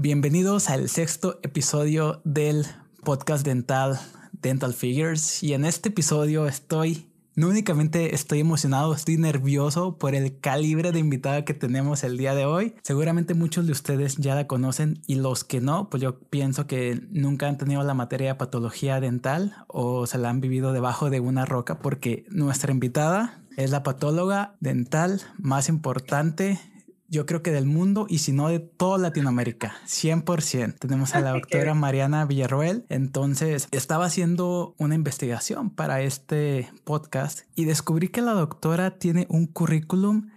Bienvenidos al sexto episodio del podcast dental Dental Figures y en este episodio estoy, no únicamente estoy emocionado, estoy nervioso por el calibre de invitada que tenemos el día de hoy. Seguramente muchos de ustedes ya la conocen y los que no, pues yo pienso que nunca han tenido la materia de patología dental o se la han vivido debajo de una roca porque nuestra invitada es la patóloga dental más importante yo creo que del mundo y si no de toda Latinoamérica, 100%. Tenemos a la doctora Mariana Villarroel. Entonces, estaba haciendo una investigación para este podcast y descubrí que la doctora tiene un currículum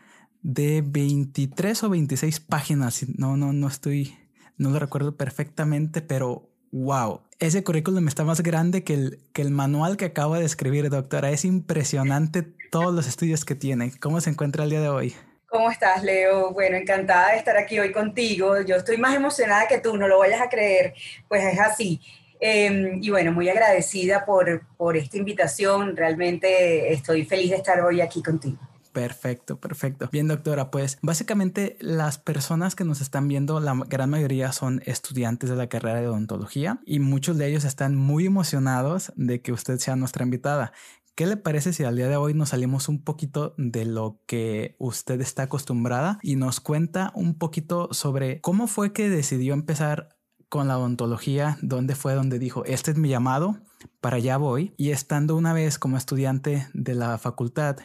de 23 o 26 páginas. No, no, no estoy, no lo recuerdo perfectamente, pero wow. Ese currículum está más grande que el, que el manual que acabo de escribir, doctora. Es impresionante todos los estudios que tiene. ¿Cómo se encuentra el día de hoy? ¿Cómo estás, Leo? Bueno, encantada de estar aquí hoy contigo. Yo estoy más emocionada que tú, no lo vayas a creer, pues es así. Em, y bueno, muy agradecida por, por esta invitación. Realmente estoy feliz de estar hoy aquí contigo. Perfecto, perfecto. Bien, doctora, pues básicamente las personas que nos están viendo, la gran mayoría son estudiantes de la carrera de odontología y muchos de ellos están muy emocionados de que usted sea nuestra invitada. ¿Qué le parece si al día de hoy nos salimos un poquito de lo que usted está acostumbrada y nos cuenta un poquito sobre cómo fue que decidió empezar con la odontología, dónde fue donde dijo, este es mi llamado, para allá voy, y estando una vez como estudiante de la facultad,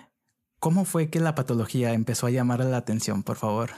¿cómo fue que la patología empezó a llamarle la atención, por favor?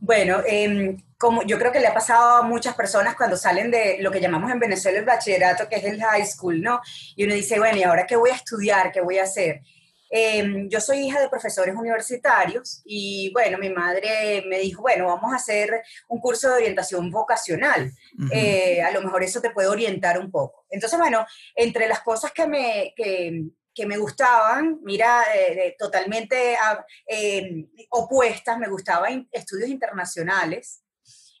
Bueno, em, como yo creo que le ha pasado a muchas personas cuando salen de lo que llamamos en Venezuela el bachillerato, que es el high school, ¿no? Y uno dice, bueno, ¿y ahora qué voy a estudiar? ¿Qué voy a hacer? Em, yo soy hija de profesores universitarios y bueno, mi madre me dijo, bueno, vamos a hacer un curso de orientación vocacional. Eh, a lo mejor eso te puede orientar un poco. Entonces, bueno, entre las cosas que me, que, que me gustaban, mira, eh, totalmente ah, eh, opuestas, me gustaban estudios internacionales,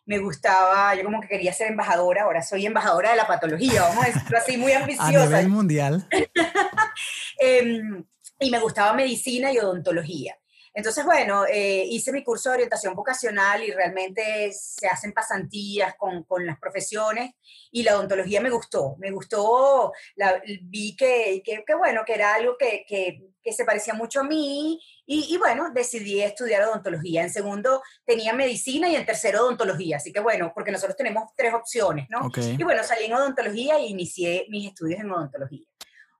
me gustaba, yo como que quería ser embajadora, ahora soy embajadora de la patología, vamos a decirlo así, muy ambiciosa. A nivel mundial. Em, y me gustaba medicina y odontología. Entonces, bueno, eh, hice mi curso de orientación vocacional y realmente se hacen pasantías con, con las profesiones y la odontología me gustó, me gustó, la, vi que, que, bueno, que era algo que, que, que se parecía mucho a mí y, y, bueno, decidí estudiar odontología. En segundo tenía medicina y en tercero odontología, así que bueno, porque nosotros tenemos tres opciones, ¿no? Y bueno, salí en odontología e inicié mis estudios en odontología.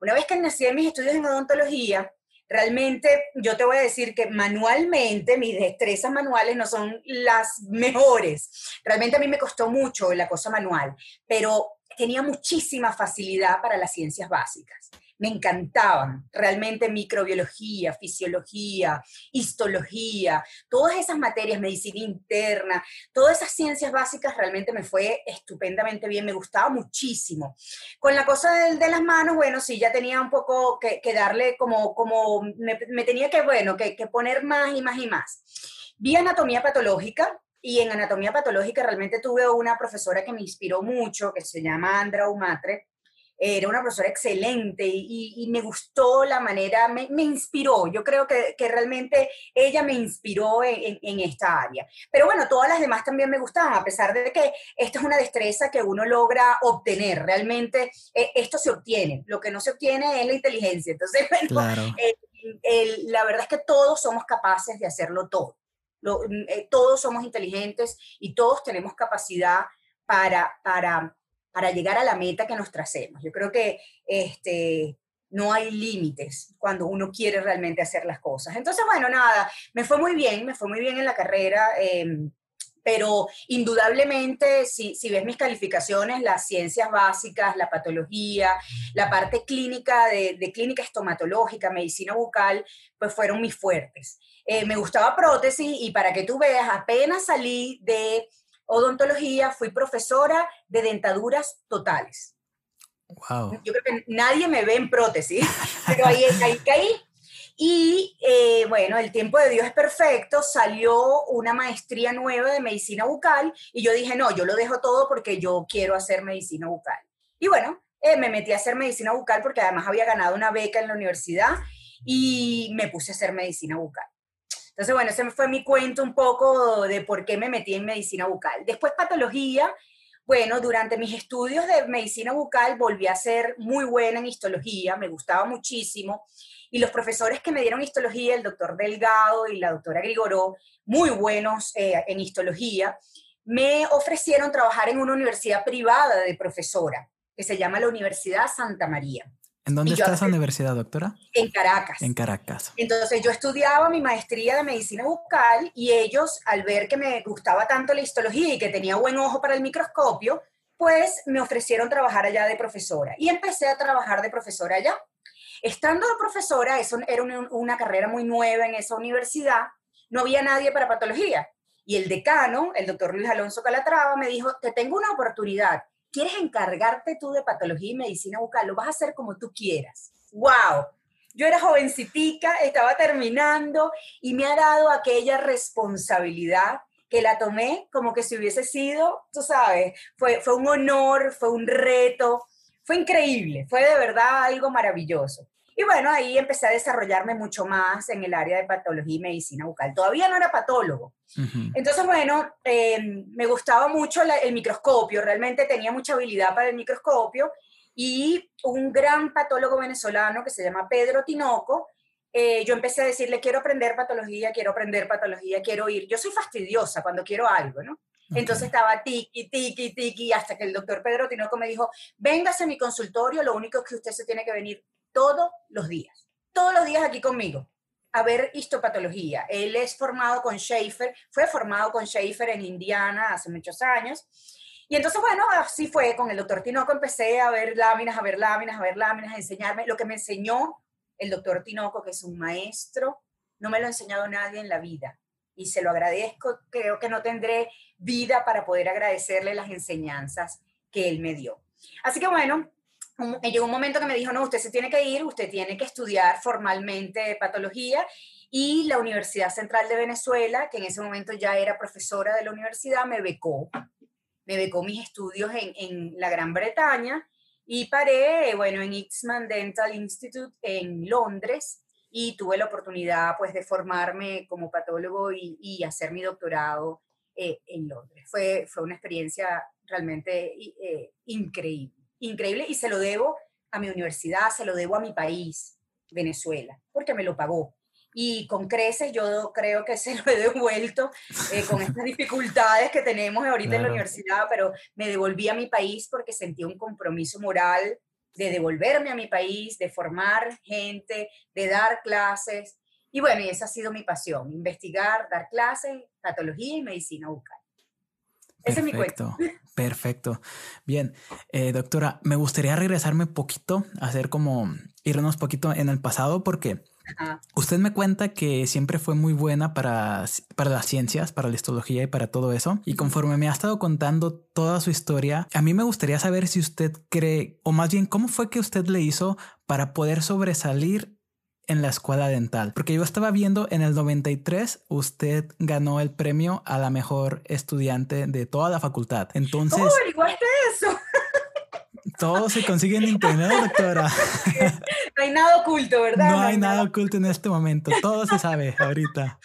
Una vez que inicié mis estudios en odontología, Realmente yo te voy a decir que manualmente mis destrezas manuales no son las mejores. Realmente a mí me costó mucho la cosa manual, pero tenía muchísima facilidad para las ciencias básicas me encantaban. Realmente microbiología, fisiología, histología, todas esas materias, medicina interna, todas esas ciencias básicas realmente me fue estupendamente bien, me gustaba muchísimo. Con la cosa de, de las manos, bueno, sí, ya tenía un poco que, darle como, como me, tenía que, bueno, que, que poner más y más y más. Vi anatomía patológica, y en anatomía patológica realmente tuve una profesora que me inspiró mucho, que se llama Andra Umatre, era una profesora excelente y, me gustó la manera, me, inspiró, yo creo que, realmente ella me inspiró en, esta área. Pero bueno, todas las demás también me gustaban, a pesar de que esta es una destreza que uno logra obtener, realmente eh, esto se obtiene, lo que no se obtiene es la inteligencia. Entonces, bueno, la verdad es que todos somos capaces de hacerlo todo. Eh, todos somos inteligentes y todos tenemos capacidad para, para para llegar a la meta que nos tracemos. Yo creo que este, no hay límites cuando uno quiere realmente hacer las cosas. Entonces, bueno, nada, me fue muy bien, me fue muy bien en la carrera. Em, pero indudablemente, si, si, ves mis calificaciones, las ciencias básicas, la patología, la parte clínica de, clínica estomatológica, medicina bucal, pues fueron mis fuertes. Eh, me gustaba prótesis y para que tú veas, apenas salí de odontología, fui profesora de dentaduras totales. Wow. Yo creo que nadie me ve en prótesis, pero ahí, ahí caí. Y eh, bueno, el tiempo de Dios es perfecto, salió una maestría nueva de medicina bucal y yo dije, no, yo lo dejo todo porque yo quiero hacer medicina bucal. Y bueno, eh, me metí a hacer medicina bucal porque además había ganado una beca en la universidad y me puse a hacer medicina bucal. Entonces, bueno, ese fue mi cuento un poco de por qué me metí en medicina bucal. Después patología, bueno, durante mis estudios de medicina bucal volví a ser muy buena en histología, me gustaba muchísimo. Y los profesores que me dieron histología, el doctor Delgado y la doctora Grigoró, muy buenos eh, en histología, me ofrecieron trabajar en una universidad privada de profesora, que se llama la Universidad Santa María. ¿En dónde está esa universidad, doctora? En Caracas. En Caracas. Entonces yo estudiaba mi maestría de medicina bucal y ellos, al ver que me gustaba tanto la histología y que tenía buen ojo para el microscopio, pues me ofrecieron trabajar allá de profesora. Y empecé a trabajar de profesora allá. Estando de profesora, eso era una, una carrera muy nueva en esa universidad, no había nadie para patología. Y el decano, el doctor Luis Alonso Calatrava, me dijo, te tengo una oportunidad quieres encargarte tú de patología y medicina bucal, lo vas a hacer como tú quieras. ¡Wow! Yo era jovencitica, estaba terminando y me ha dado aquella responsabilidad que la tomé como que si hubiese sido, tú sabes, fue, fue un honor, fue un reto, fue increíble, fue de verdad algo maravilloso. Y bueno, ahí empecé a desarrollarme mucho más en el área de patología y medicina bucal. Todavía no era patólogo. Entonces, bueno, em, me gustaba mucho el microscopio, realmente tenía mucha habilidad para el microscopio. Y un gran patólogo venezolano que se llama Pedro Tinoco, eh, yo empecé a decirle, quiero aprender patología, quiero aprender patología, quiero ir. Yo soy fastidiosa cuando quiero algo, ¿no? Entonces estaba tiki, tiki, tiki, hasta que el doctor Pedro Tinoco me dijo, véngase a mi consultorio, lo único es que usted se tiene que venir todos los días, todos los días aquí conmigo a ver histopatología. Él es formado con Schaefer, fue formado con Schaefer en Indiana hace muchos años. Y entonces, bueno, así fue, con el doctor Tinoco empecé a ver láminas, a ver láminas, a ver láminas, a enseñarme. Lo que me enseñó el doctor Tinoco, que es un maestro, no me lo ha enseñado nadie en la vida. Y se lo agradezco, creo que no tendré vida para poder agradecerle las enseñanzas que él me dio. Así que bueno, llegó un momento que me dijo, no, usted se tiene que ir, usted tiene que estudiar formalmente patología y la Universidad Central de Venezuela, que en ese momento ya era profesora de la universidad, me becó, me becó mis estudios en, en la Gran Bretaña y paré, bueno, en Eastman Dental Institute en Londres y tuve la oportunidad pues de formarme como patólogo y, y hacer mi doctorado eh, en Londres. Fue, fue una experiencia realmente eh, increíble increíble y se lo debo a mi universidad, se lo debo a mi país, Venezuela, porque me lo pagó. Y con creces yo creo que se lo he devuelto eh, con estas dificultades que tenemos ahorita en la universidad, pero me devolví a mi país porque sentí un compromiso moral de devolverme a mi país, de formar gente, de dar clases. Y bueno, y esa ha sido mi pasión, investigar, dar clases, patología y medicina bucal. Ese es mi cuento. Perfecto. Bien, eh, doctora, me gustaría regresarme poquito, hacer como irnos poquito en el pasado, porque usted me cuenta que siempre fue muy buena para, para las ciencias, para la histología y para todo eso. Y conforme me ha estado contando toda su historia, a mí me gustaría saber si usted cree, o más bien, cómo fue que usted le hizo para poder sobresalir en la escuela dental. Porque yo estaba viendo en el 93, usted ganó el premio a la mejor estudiante de toda la facultad. Entonces... ¿Cómo averiguaste eso? Todo se consigue en internet, doctora. No hay nada oculto, ¿verdad? No, hay nada oculto en este momento. Todo se sabe ahorita.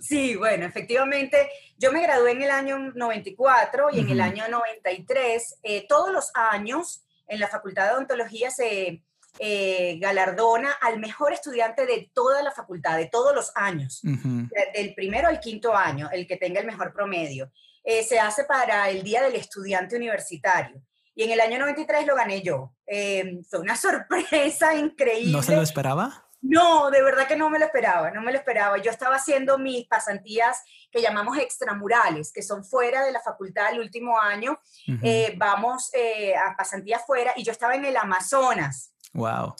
Sí, bueno, efectivamente, yo me gradué en el año 94 y en el año 93, eh, todos los años en la Facultad de Odontología se, eh, galardona al mejor estudiante de toda la facultad, de todos los años, del primero al quinto año, el que tenga el mejor promedio. Eh, se hace para el Día del Estudiante Universitario. Y en el año 93 lo gané yo. Eh, fue una sorpresa increíble. ¿No se lo esperaba? No, de verdad que no me lo esperaba, no me lo esperaba. Yo estaba haciendo mis pasantías que llamamos extramurales, que son fuera de la facultad el último año. vamos a pasantías fuera y yo estaba en el Amazonas. Wow.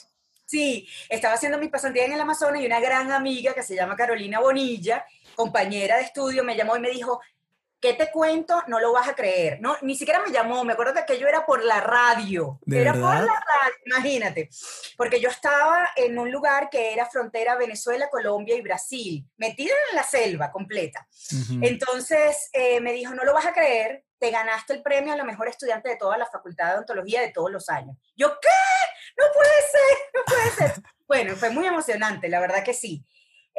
Sí, estaba haciendo mi pasantía en el Amazonas y una gran amiga que se llama Carolina Bonilla, compañera de estudio, me llamó y me dijo, ¿qué te cuento? No lo vas a creer. No, ni siquiera me llamó, me acuerdo que aquello era por la radio. era por la radio, imagínate. Porque yo estaba en un lugar que era frontera Venezuela, Colombia y Brasil, metida en la selva completa. Entonces eh, me dijo, no lo vas a creer, te ganaste el premio a la mejor estudiante de toda la Facultad de Odontología de todos los años. Yo, ¿qué? No puede ser, no puede ser. bueno, fue muy emocionante, la verdad que sí.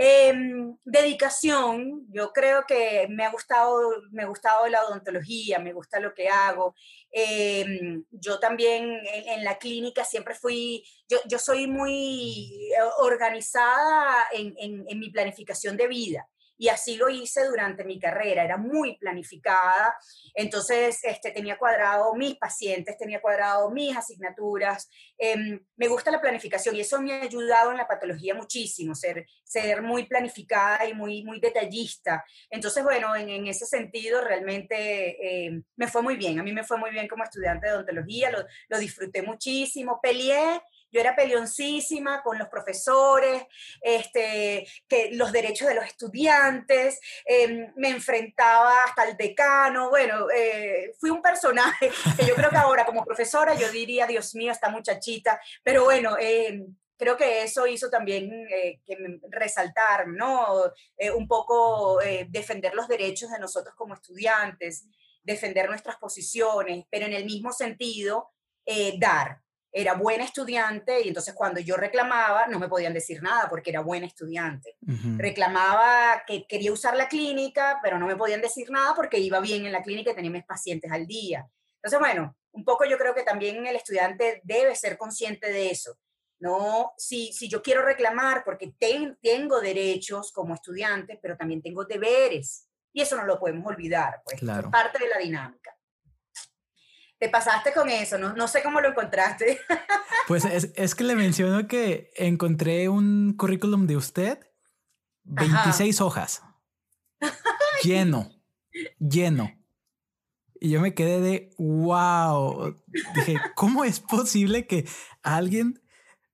Em, dedicación, yo creo que me ha gustado, me ha la odontología, me gusta lo que hago. Em, yo también en, la clínica siempre fui, yo, yo soy muy organizada en mi planificación de vida y así lo hice durante mi carrera, era muy planificada, entonces este, tenía cuadrado mis pacientes, tenía cuadrado mis asignaturas, em, me gusta la planificación y eso me ha ayudado en la patología muchísimo, ser, ser muy planificada y muy, muy detallista. Entonces, bueno, en, ese sentido realmente em, me fue muy bien, a mí me fue muy bien como estudiante de odontología, lo, lo disfruté muchísimo, peleé yo era peleoncísima con los profesores, este, que los derechos de los estudiantes, em, me enfrentaba hasta el decano, bueno, eh, fui un personaje que yo creo que ahora como profesora yo diría, Dios mío, esta muchachita, pero bueno, em, creo que eso hizo también eh, que resaltar, ¿no? Eh, un poco defender los derechos de nosotros como estudiantes, defender nuestras posiciones, pero en el mismo sentido, dar, era buena estudiante y entonces cuando yo reclamaba no me podían decir nada porque era buena estudiante. Reclamaba que quería usar la clínica, pero no me podían decir nada porque iba bien en la clínica y tenía mis pacientes al día. Entonces, bueno, un poco yo creo que también el estudiante debe ser consciente de eso. No, si, si yo quiero reclamar porque tengo derechos como estudiante, pero también tengo deberes. Y eso no lo podemos olvidar, pues es parte de la dinámica te pasaste con eso, no, no sé cómo lo encontraste. Pues es, que le menciono que encontré un currículum de usted, 26 hojas, lleno, lleno. Y yo me quedé de, wow, dije, ¿cómo es posible que alguien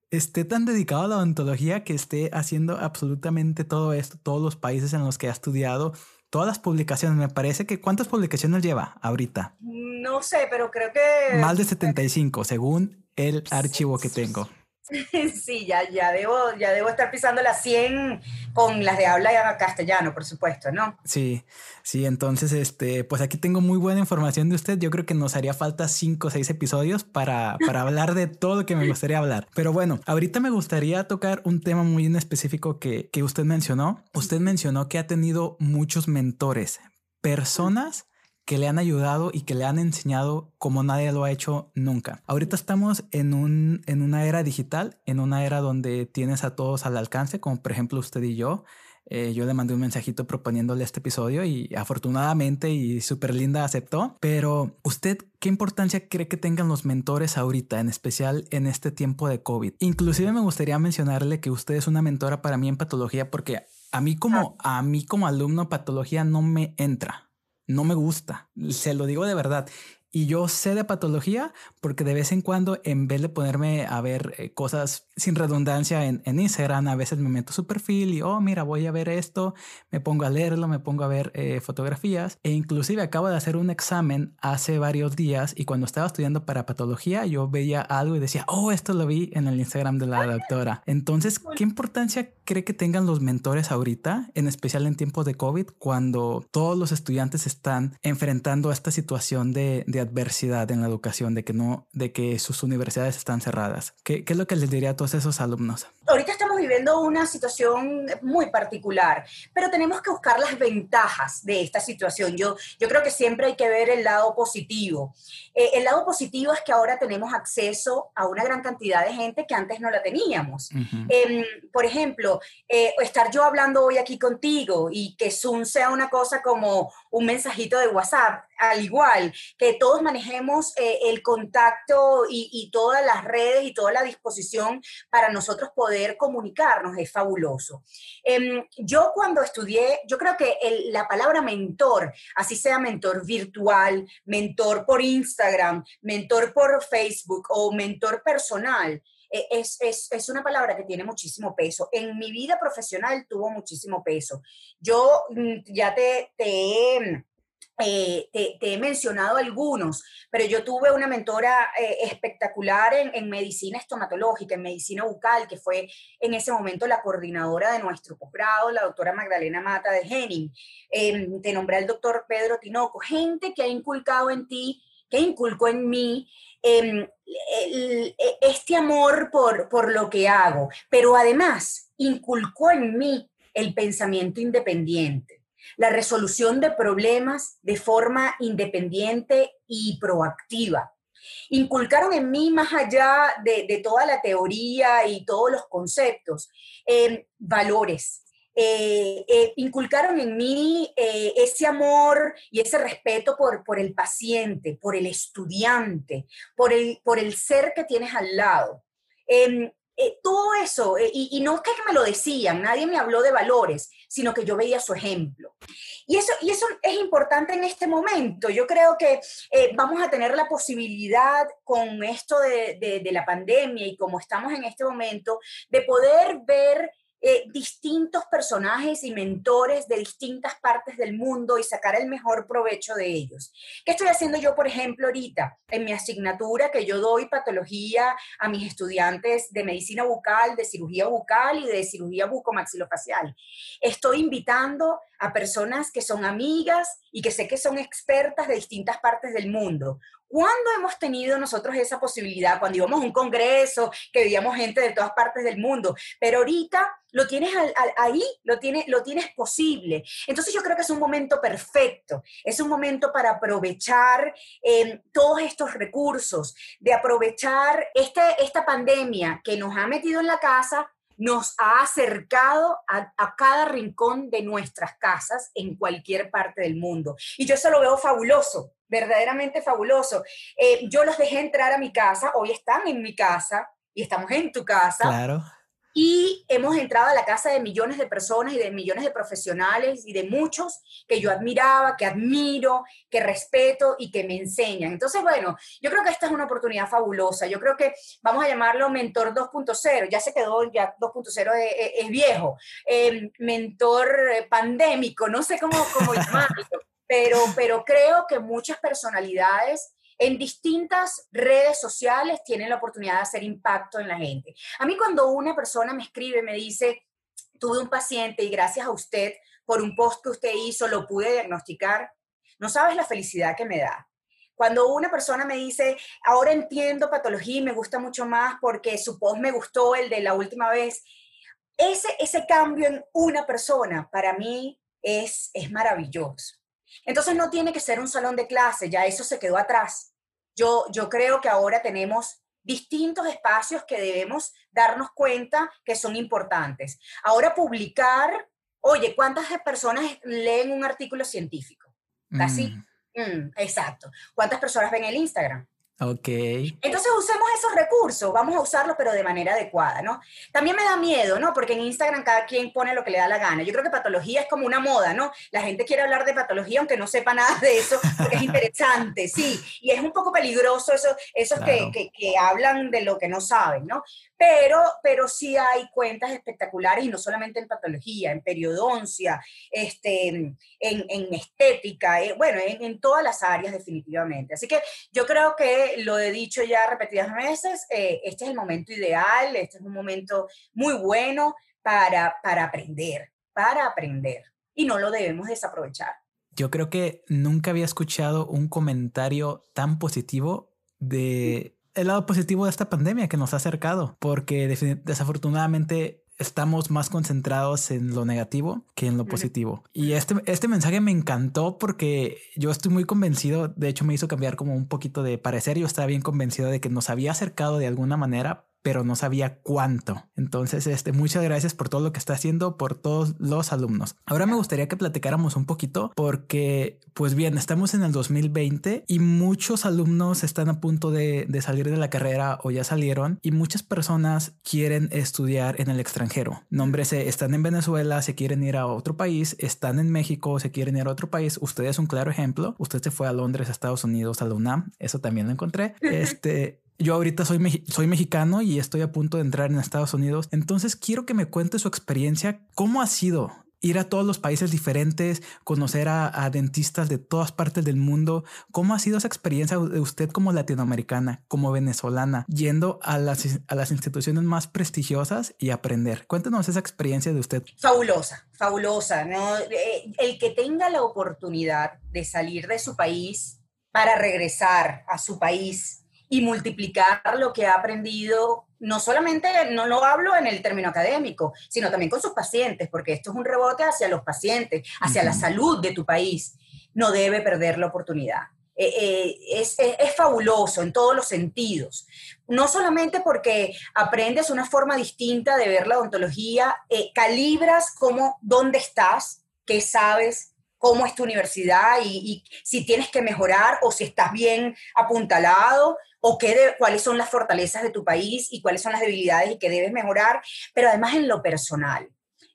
esté tan dedicado a la odontología que esté haciendo absolutamente todo esto, todos los países en los que ha estudiado, todas las publicaciones? Me parece que ¿cuántas publicaciones lleva ahorita? No sé, pero creo que... Más de 75, según el archivo que tengo. Sí, ya, ya, debo, ya debo estar pisando las 100 con las de habla castellano, por supuesto, ¿no? Sí, sí, entonces, este, pues aquí tengo muy buena información de usted. Yo creo que nos haría falta 5 o 6 episodios para, para hablar de todo lo que me gustaría hablar. Pero bueno, ahorita me gustaría tocar un tema muy en específico que, que usted mencionó. Usted mencionó que ha tenido muchos mentores, personas que le han ayudado y que le han enseñado como nadie lo ha hecho nunca. Ahorita estamos en, un, en una era digital, en una era donde tienes a todos al alcance, como por ejemplo usted y yo. Eh, yo le mandé un mensajito proponiéndole este episodio y afortunadamente y súper linda aceptó. Pero usted, ¿qué importancia cree que tengan los mentores ahorita, en especial en este tiempo de COVID? Inclusive me gustaría mencionarle que usted es una mentora para mí en patología porque a mí como, a mí como alumno patología no me entra no me gusta, se lo digo de verdad. Y yo sé de patología porque de vez en cuando, en vez de ponerme a ver eh, cosas sin redundancia en, en, Instagram, a veces me meto su perfil y, oh, mira, voy a ver esto, me pongo a leerlo, me pongo a ver eh, fotografías. E inclusive acabo de hacer un examen hace varios días y cuando estaba estudiando para patología, yo veía algo y decía, oh, esto lo vi en el Instagram de la doctora. Entonces, ¿qué importancia cree que tengan los mentores ahorita, en especial en tiempos de COVID, cuando todos los estudiantes están enfrentando esta situación de, de adversidad en la educación, de que no, de que sus universidades están cerradas. ¿Qué, qué es lo que les diría a todos esos alumnos? Ahorita estamos viviendo una situación muy particular, pero tenemos que buscar las ventajas de esta situación. Yo, yo creo que siempre hay que ver el lado positivo. Eh, el lado positivo es que ahora tenemos acceso a una gran cantidad de gente que antes no la teníamos. Em, por ejemplo, eh, estar yo hablando hoy aquí contigo y que Zoom sea una cosa como un mensajito de WhatsApp, al igual que todos manejemos eh, el contacto y, todas las redes y toda la disposición para nosotros poder comunicarnos, es fabuloso. Em, yo cuando estudié, yo creo que la palabra mentor, así sea mentor virtual, mentor por Instagram, mentor por Facebook o mentor personal, e, es, es, es, una palabra que tiene muchísimo peso. En mi vida profesional tuvo muchísimo peso. Yo mm, ya te, te eh, te, he mencionado algunos, pero yo tuve una mentora eh, espectacular en, medicina estomatológica, en medicina bucal, que fue en ese momento la coordinadora de nuestro posgrado, la doctora Magdalena Mata de Henning. Em, te nombré al doctor Pedro Tinoco, gente que ha inculcado en ti, que inculcó en mí em, e, este amor por, por lo que hago, pero además inculcó en mí el pensamiento independiente, la resolución de problemas de forma independiente y proactiva. Inculcaron en mí, más allá de, toda la teoría y todos los conceptos, eh, valores, eh, eh, inculcaron en mí eh, ese amor y ese respeto por, por el paciente, por el estudiante, por el, por el ser que tienes al lado. Em, todo eso, y, y, no es que me lo decían, nadie me habló de valores, sino que yo veía su ejemplo. Y eso, y eso es importante en este momento. Yo creo que vamos a tener la posibilidad con esto de, de, de, la pandemia y como estamos en este momento, de poder ver eh, distintos personajes y mentores de distintas partes del mundo y sacar el mejor provecho de ellos. ¿Qué estoy haciendo yo, por ejemplo, ahorita en mi asignatura que yo doy patología a mis estudiantes de medicina bucal, de cirugía bucal y de cirugía bucomaxilofacial? Estoy invitando a personas que son amigas y que sé que son expertas de distintas partes del mundo. ¿Cuándo hemos tenido nosotros esa posibilidad? Cuando íbamos a un congreso, que veíamos gente de todas partes del mundo, pero ahorita lo tienes ahí, lo tienes, lo tienes posible. Entonces yo creo que es un momento perfecto, es un momento para aprovechar em, todos estos recursos, de aprovechar este, esta pandemia que nos ha metido en la casa, nos ha acercado a, cada rincón de nuestras casas en cualquier parte del mundo. Y yo eso lo veo fabuloso, verdaderamente fabuloso. Eh, yo los dejé entrar a mi casa, hoy están en mi casa y estamos en tu casa. Claro. Y hemos entrado a la casa de millones de personas y de millones de profesionales y de muchos que yo admiraba, que admiro, que respeto y que me enseñan. Entonces, bueno, yo creo que esta es una oportunidad fabulosa. Yo creo que vamos a llamarlo Mentor 2.0. Ya se quedó, ya 2.0 es, viejo. Em, mentor eh, pandémico, no sé cómo, cómo llamarlo. Pero, pero creo que muchas personalidades en distintas redes sociales tienen la oportunidad de hacer impacto en la gente. A mí cuando una persona me escribe, me dice, tuve un paciente y gracias a usted por un post que usted hizo lo pude diagnosticar, no sabes la felicidad que me da. Cuando una persona me dice, ahora entiendo patología y me gusta mucho más porque su post me gustó el de la última vez, ese, ese cambio en una persona para mí es, es maravilloso. Entonces no tiene que ser un salón de clase, ya eso se quedó atrás. Yo, yo creo que ahora tenemos distintos espacios que debemos darnos cuenta que son importantes. Ahora publicar, oye, ¿cuántas personas leen un artículo científico? Casi. Mm. Mm, exacto. ¿Cuántas personas ven el Instagram? Ok. Entonces usemos esos recursos, vamos a usarlos pero de manera adecuada, ¿no? También me da miedo, ¿no? Porque en Instagram cada quien pone lo que le da la gana. Yo creo que patología es como una moda, ¿no? La gente quiere hablar de patología aunque no sepa nada de eso, porque es interesante, sí. Y es un poco peligroso eso, esos que, que, que hablan de lo que no saben, ¿no? Pero, pero sí hay cuentas espectaculares y no solamente en patología, en periodoncia, este, en, en estética, eh, bueno, en, en, todas las áreas definitivamente. Así que yo creo que lo he dicho ya repetidas veces, eh, este es el momento ideal, este es un momento muy bueno para, para aprender, para aprender y no lo debemos desaprovechar. Yo creo que nunca había escuchado un comentario tan positivo de el lado positivo de esta pandemia que nos ha acercado, porque desafortunadamente estamos más concentrados en lo negativo que en lo positivo. Y este, este mensaje me encantó porque yo estoy muy convencido, de hecho me hizo cambiar como un poquito de parecer, yo estaba bien convencido de que nos había acercado de alguna manera, pero no sabía cuánto. Entonces, este, muchas gracias por todo lo que está haciendo, por todos los alumnos. Ahora me gustaría que platicáramos un poquito porque, pues bien, estamos en el 2020 y muchos alumnos están a punto de, de salir de la carrera o ya salieron y muchas personas quieren estudiar en el extranjero. Nómbrese, están en Venezuela, se quieren ir a otro país, están en México, se quieren ir a otro país. Usted es un claro ejemplo. Usted se fue a Londres, a Estados Unidos, a la UNAM. Eso también lo encontré. Este, yo ahorita soy, soy mexicano y estoy a punto de entrar en Estados Unidos. Entonces quiero que me cuente su experiencia. ¿Cómo ha sido ir a todos los países diferentes, conocer a, dentistas de todas partes del mundo? ¿Cómo ha sido esa experiencia de usted como latinoamericana, como venezolana, yendo a las, a las instituciones más prestigiosas y aprender? Cuéntenos esa experiencia de usted. Fabulosa, fabulosa. Eh, el que tenga la oportunidad de salir de su país para regresar a su país y multiplicar lo que ha aprendido, no solamente, no lo hablo en el término académico, sino también con sus pacientes, porque esto es un rebote hacia los pacientes, hacia la salud de tu país. No debe perder la oportunidad. Eh, eh, es, es, fabuloso en todos los sentidos. No solamente porque aprendes una forma distinta de ver la odontología, eh, calibras cómo, dónde estás, qué sabes, cómo es tu universidad y, si tienes que mejorar o si estás bien apuntalado o qué cuáles son las fortalezas de tu país y cuáles son las debilidades y que debes mejorar, pero además en lo personal.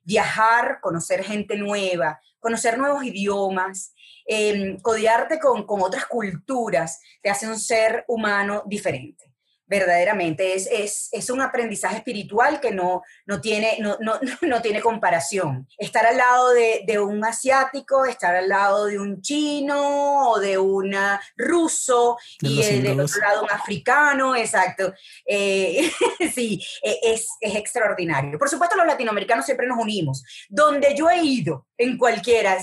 Viajar, conocer gente nueva, conocer nuevos idiomas, eh, codearte con, con otras culturas, te hace un ser humano diferente verdaderamente. Es, es, es, un aprendizaje espiritual que no, no, tiene, no, no, no tiene comparación. Estar al lado de, de, un asiático, estar al lado de un chino o de un ruso y el, del otro lado un africano, exacto. Eh, sí, e, es, es extraordinario. Por supuesto, los latinoamericanos siempre nos unimos. Donde yo he ido, en cualquiera,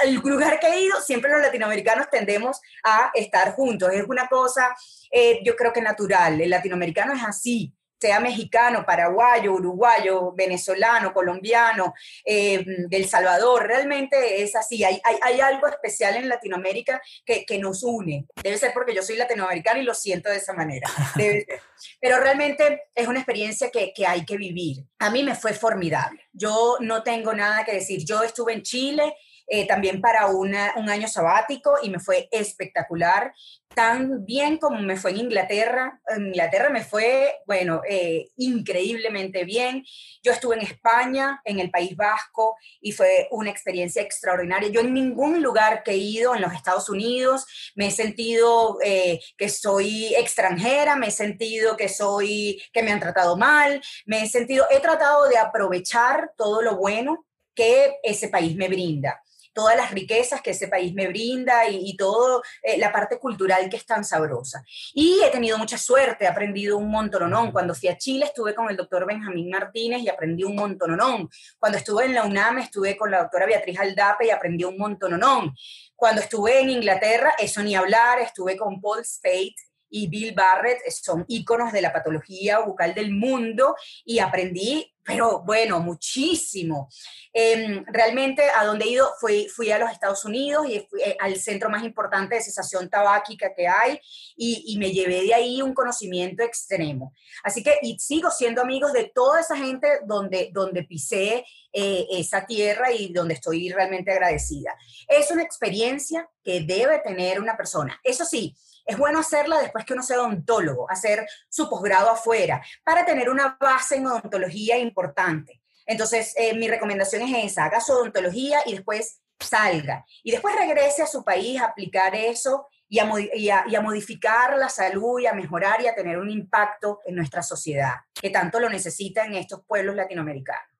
al lugar que he ido, siempre los latinoamericanos tendemos a estar juntos. Es una cosa, eh, yo creo que natural. El latinoamericano es así sea mexicano, paraguayo, uruguayo, venezolano, colombiano, eh, del Salvador, realmente es así. Hay, hay, hay algo especial en Latinoamérica que, que, nos une. Debe ser porque yo soy latinoamericano y lo siento de esa manera. Pero realmente es una experiencia que, que hay que vivir. A mí me fue formidable. Yo no tengo nada que decir. Yo estuve en Chile eh, también para un año sabático y me fue espectacular, tan bien como me fue en Inglaterra. En Inglaterra me fue, bueno, eh, increíblemente bien. Yo estuve en España, en el País Vasco, y fue una experiencia extraordinaria. Yo en ningún lugar que he ido en los Estados Unidos me he sentido eh, que soy extranjera, me he sentido que soy, que me han tratado mal, me he sentido, he tratado de aprovechar todo lo bueno que ese país me brinda todas las riquezas que ese país me brinda y, y toda eh, la parte cultural que es tan sabrosa. Y he tenido mucha suerte, he aprendido un montononón. Cuando fui a Chile estuve con el doctor Benjamín Martínez y aprendí un montononón. Cuando estuve en la UNAM estuve con la doctora Beatriz Aldape y aprendí un montononón. Cuando estuve en Inglaterra, eso ni hablar, estuve con Paul Spade y Bill Barrett son íconos de la patología bucal del mundo y aprendí, pero bueno, muchísimo. Em, realmente a donde he ido fui, fui a los Estados Unidos y fui eh, al centro más importante de cesación tabáquica que hay y, me llevé de ahí un conocimiento extremo. Así que sigo siendo amigos de toda esa gente donde, donde pisé eh, esa tierra y donde estoy realmente agradecida. Es una experiencia que debe tener una persona. Eso sí, es bueno hacerla después que uno sea odontólogo, hacer su posgrado afuera, para tener una base en odontología importante. Entonces, eh, mi recomendación es esa, haga su odontología y después salga. Y después regrese a su país a aplicar eso y a, y, a, modificar la salud y a mejorar y a tener un impacto en nuestra sociedad, que tanto lo necesitan estos pueblos latinoamericanos.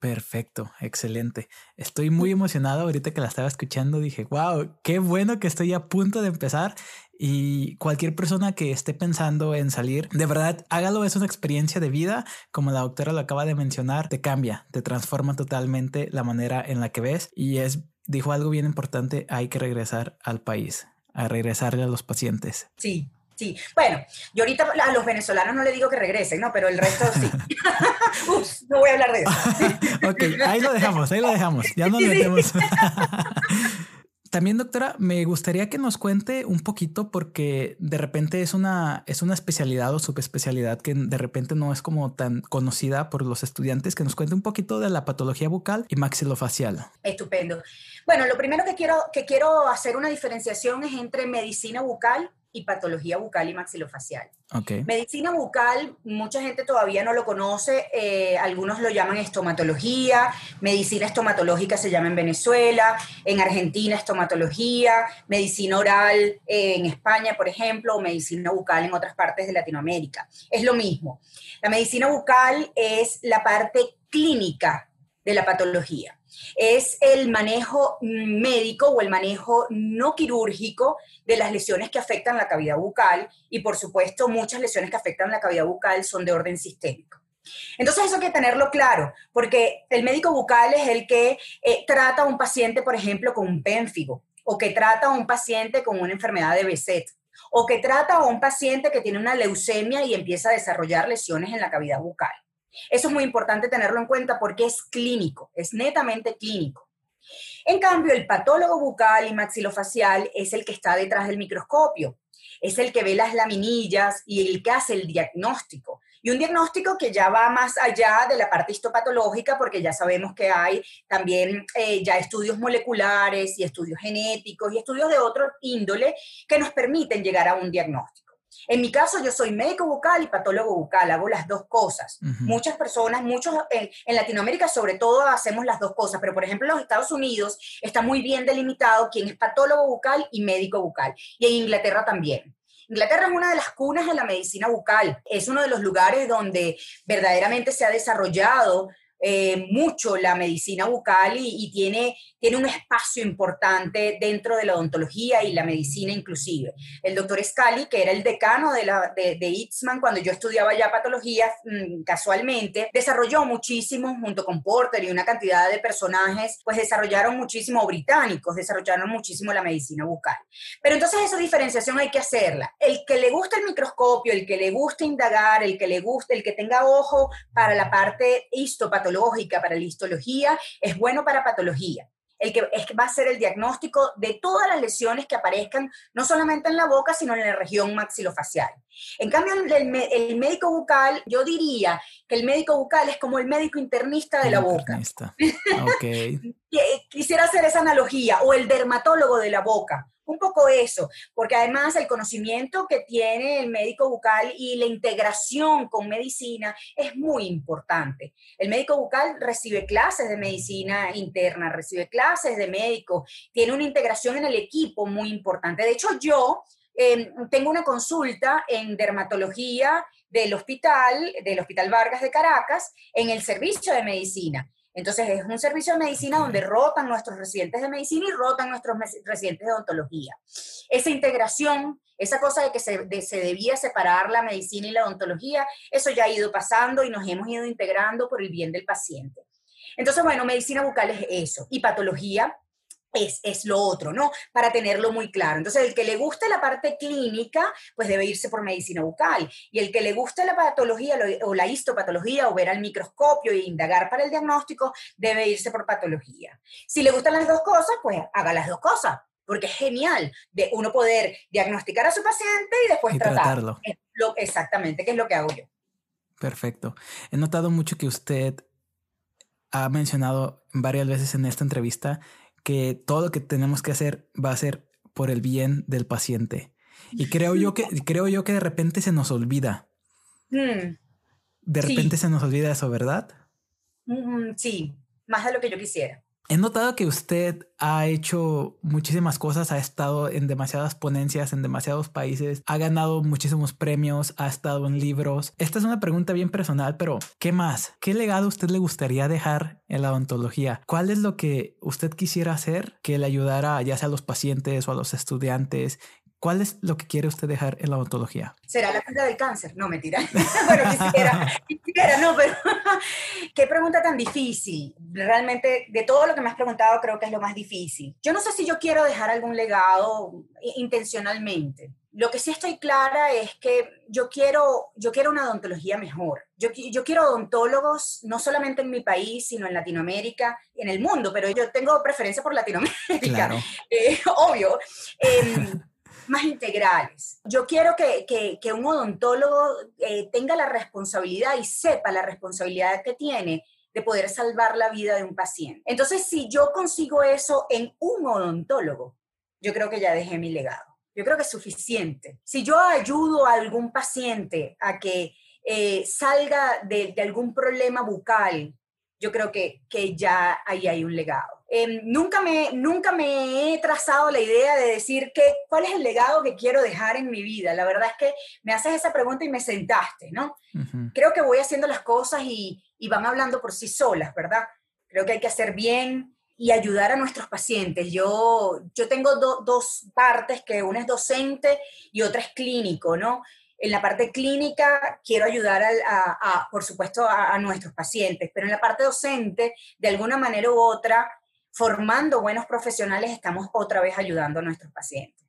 Perfecto, excelente. Estoy muy emocionado ahorita que la estaba escuchando. Dije, wow, qué bueno que estoy a punto de empezar. Y cualquier persona que esté pensando en salir, de verdad, hágalo. Es una experiencia de vida. Como la doctora lo acaba de mencionar, te cambia, te transforma totalmente la manera en la que ves. Y es, dijo algo bien importante, hay que regresar al país, a regresarle a los pacientes. Sí, Sí, bueno, yo ahorita a los venezolanos no le digo que regresen, ¿no? Pero el resto sí. Uf, no voy a hablar de eso. ok, ahí lo dejamos, ahí lo dejamos. Ya nos metemos. También, doctora, me gustaría que nos cuente un poquito porque de repente es una, es una especialidad o subespecialidad que de repente no es como tan conocida por los estudiantes, que nos cuente un poquito de la patología bucal y maxilofacial. Estupendo. Bueno, lo primero que quiero, que quiero hacer una diferenciación es entre medicina bucal y patología bucal y maxilofacial. Okay. Medicina bucal, mucha gente todavía no lo conoce, eh, algunos lo llaman estomatología, medicina estomatológica se llama en Venezuela, en Argentina estomatología, medicina oral eh, en España, por ejemplo, o medicina bucal en otras partes de Latinoamérica. Es lo mismo. La medicina bucal es la parte clínica de la patología es el manejo médico o el manejo no quirúrgico de las lesiones que afectan la cavidad bucal y por supuesto muchas lesiones que afectan la cavidad bucal son de orden sistémico. Entonces eso hay que tenerlo claro, porque el médico bucal es el que eh, trata a un paciente, por ejemplo, con un pénfigo o que trata a un paciente con una enfermedad de Beset o que trata a un paciente que tiene una leucemia y empieza a desarrollar lesiones en la cavidad bucal. Eso es muy importante tenerlo en cuenta porque es clínico, es netamente clínico. En cambio, el patólogo bucal y maxilofacial es el que está detrás del microscopio, es el que ve las laminillas y el que hace el diagnóstico. Y un diagnóstico que ya va más allá de la parte histopatológica, porque ya sabemos que hay también eh, ya estudios moleculares y estudios genéticos y estudios de otro índole que nos permiten llegar a un diagnóstico. En mi caso, yo soy médico bucal y patólogo bucal, hago las dos cosas. Muchas personas, muchos en, en, Latinoamérica sobre todo hacemos las dos cosas, pero por ejemplo en los Estados Unidos está muy bien delimitado quién es patólogo bucal y médico bucal, y en Inglaterra también. Inglaterra es una de las cunas de la medicina bucal, es uno de los lugares donde verdaderamente se ha desarrollado eh, mucho la medicina bucal y, tiene, tiene un espacio importante dentro de la odontología y la medicina inclusive. El doctor Scali, que era el decano de, la, de, Itzman cuando yo estudiaba ya patología mm, casualmente, desarrolló muchísimo junto con Porter y una cantidad de personajes, pues desarrollaron muchísimo, británicos desarrollaron muchísimo la medicina bucal. Pero entonces esa diferenciación hay que hacerla. El que le gusta el microscopio, el que le gusta indagar, el que le guste, el que tenga ojo para la parte histopatológica, para la histología, es bueno para patología. El que es, va a ser el diagnóstico de todas las lesiones que aparezcan, no solamente en la boca, sino en la región maxilofacial. En cambio, el, el médico bucal, yo diría que el médico bucal es como el médico internista de la boca. Okay. Quisiera hacer esa analogía, o el dermatólogo de la boca un poco eso, porque además el conocimiento que tiene el médico bucal y la integración con medicina es muy importante. El médico bucal recibe clases de medicina interna, recibe clases de médico, tiene una integración en el equipo muy importante. De hecho, yo em, tengo una consulta en dermatología del hospital, del Hospital Vargas de Caracas, en el servicio de medicina. Entonces es un servicio de medicina donde rotan nuestros residentes de medicina y rotan nuestros residentes de odontología. Esa integración, esa cosa de que se, se, debía separar la medicina y la odontología, eso ya ha ido pasando y nos hemos ido integrando por el bien del paciente. Entonces, bueno, medicina bucal es eso. Y patología, es, lo otro, ¿no? Para tenerlo muy claro. Entonces, el que le guste la parte clínica, pues debe irse por medicina bucal. Y el que le guste la patología o la histopatología o ver al microscopio e indagar para el diagnóstico, debe irse por patología. Si le gustan las dos cosas, pues haga las dos cosas, porque es genial de uno poder diagnosticar a su paciente y después tratarlo. exactamente, que es lo que hago yo. Perfecto. He notado mucho que usted ha mencionado varias veces en esta entrevista que todo lo que tenemos que hacer va a ser por el bien del paciente. Y creo yo que, creo yo que de repente se nos olvida. Mm. De repente se nos olvida eso, ¿verdad? Mm, sí, más de lo que yo quisiera. He notado que usted ha hecho muchísimas cosas, ha estado en demasiadas ponencias en demasiados países, ha ganado muchísimos premios, ha estado en libros. Esta es una pregunta bien personal, pero ¿qué más? ¿Qué legado usted le gustaría dejar en la odontología? ¿Cuál es lo que usted quisiera hacer que le ayudara ya sea a los pacientes o a los estudiantes ¿Cuál es lo que quiere usted dejar en la odontología? ¿Será la cura del cáncer? No, mentira. bueno, quisiera, quisiera, no, pero qué pregunta tan difícil. Realmente, de todo lo que me has preguntado, creo que es lo más difícil. Yo no sé si yo quiero dejar algún legado intencionalmente. Lo que sí estoy clara es que yo quiero, yo quiero una odontología mejor. Yo, yo quiero odontólogos no solamente en mi país, sino en Latinoamérica, en el mundo, pero yo tengo preferencia por Latinoamérica, claro. eh, obvio. Eh, más integrales. Yo quiero que, que, un odontólogo eh, tenga la responsabilidad y sepa la responsabilidad que tiene de poder salvar la vida de un paciente. Entonces, si yo consigo eso en un odontólogo, yo creo que ya dejé mi legado. Yo creo que es suficiente. Si yo ayudo a algún paciente a que eh, salga de, de, algún problema bucal, yo creo que, que ya ahí hay un legado. Em, nunca, me, nunca me he trazado la idea de decir que, cuál es el legado que quiero dejar en mi vida. La verdad es que me haces esa pregunta y me sentaste, ¿no? Creo que voy haciendo las cosas y, y, van hablando por sí solas, ¿verdad? Creo que hay que hacer bien y ayudar a nuestros pacientes. Yo, yo tengo dos partes, que una es docente y otra es clínico, ¿no? En la parte clínica quiero ayudar, a, por supuesto, a, a, nuestros pacientes, pero en la parte docente, de alguna manera u otra, formando buenos profesionales, estamos otra vez ayudando a nuestros pacientes.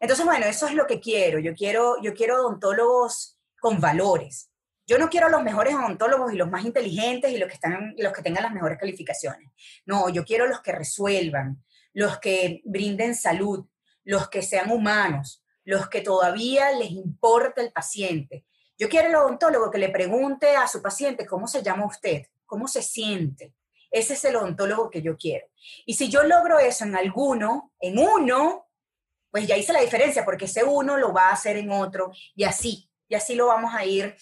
Entonces, bueno, eso es lo que quiero. Yo quiero, yo quiero odontólogos con valores. Yo no quiero los mejores odontólogos y los más inteligentes y los que, están, los que tengan las mejores calificaciones. No, yo quiero los que resuelvan, los que brinden salud, los que sean humanos, los que todavía les importa el paciente. Yo quiero el odontólogo que le pregunte a su paciente cómo se llama usted, cómo se siente. Ese es el odontólogo que yo quiero. Y si yo logro eso en alguno, en uno, pues ya hice la diferencia, porque ese uno lo va a hacer en otro, y así, y así lo vamos a ir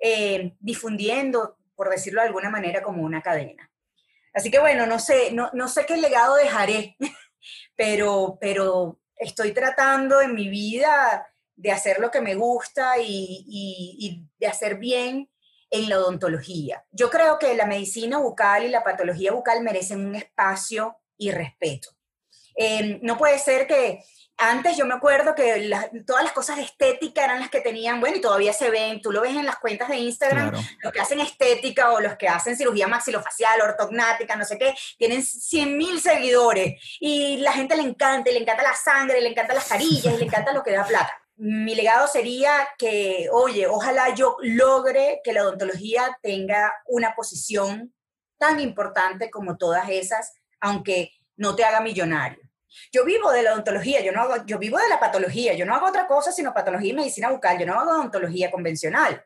eh, difundiendo, por decirlo de alguna manera, como una cadena. Así que bueno, no sé, no, no sé qué legado dejaré, pero, pero estoy tratando en mi vida de hacer lo que me gusta y, de hacer bien en la odontología. Yo creo que la medicina bucal y la patología bucal merecen un espacio y respeto. Eh, no puede ser que antes yo me acuerdo que todas las cosas de estética eran las que tenían, bueno, y todavía se ven, tú lo ves en las cuentas de Instagram, los que hacen estética o los que hacen cirugía maxilofacial, ortognática, no sé qué, tienen 100 mil seguidores y la gente le encanta, y le encanta la sangre, le encanta las carillas, y le encanta lo que da plata. Mi legado sería que, oye, ojalá yo logre que la odontología tenga una posición tan importante como todas esas, aunque no te haga millonario yo vivo de la odontología, yo, no hago, yo vivo de la patología, yo no hago otra cosa sino patología y medicina bucal, yo no hago odontología convencional.